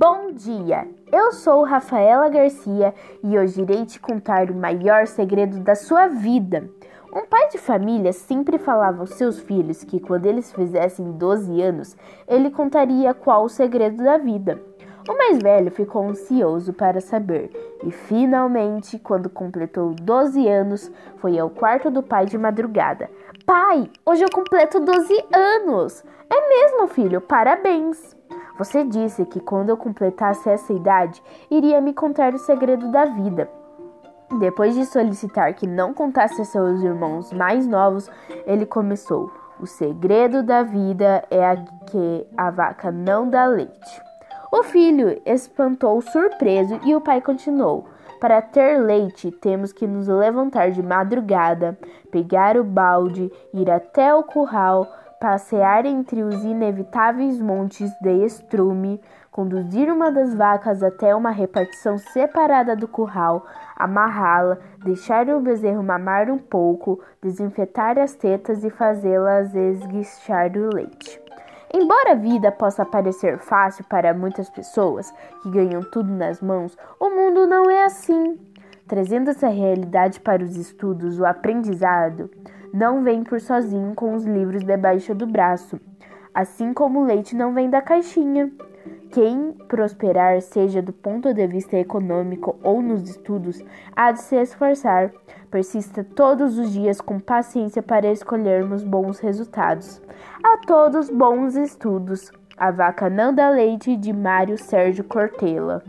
Bom dia! Eu sou Rafaela Garcia e hoje irei te contar o maior segredo da sua vida. Um pai de família sempre falava aos seus filhos que quando eles fizessem 12 anos, ele contaria qual o segredo da vida. O mais velho ficou ansioso para saber e finalmente, quando completou 12 anos, foi ao quarto do pai de madrugada. Pai, hoje eu completo 12 anos! É mesmo, filho, parabéns! Você disse que quando eu completasse essa idade, iria me contar o segredo da vida. Depois de solicitar que não contasse a seus irmãos mais novos, ele começou: O segredo da vida é que a vaca não dá leite. O filho espantou surpreso e o pai continuou: Para ter leite, temos que nos levantar de madrugada, pegar o balde, ir até o curral, passear entre os inevitáveis montes de estrume, conduzir uma das vacas até uma repartição separada do curral, amarrá-la, deixar o bezerro mamar um pouco, desinfetar as tetas e fazê-las esguichar o leite. Embora a vida possa parecer fácil para muitas pessoas que ganham tudo nas mãos, o mundo não é assim. Trazendo essa realidade para os estudos, o aprendizado não vem por sozinho com os livros debaixo do braço, assim como o leite não vem da caixinha. Quem prosperar, seja do ponto de vista econômico ou nos estudos, há de se esforçar. Persista todos os dias com paciência para escolhermos bons resultados. A todos bons estudos. A vaca não dá leite de Mário Sérgio Cortella.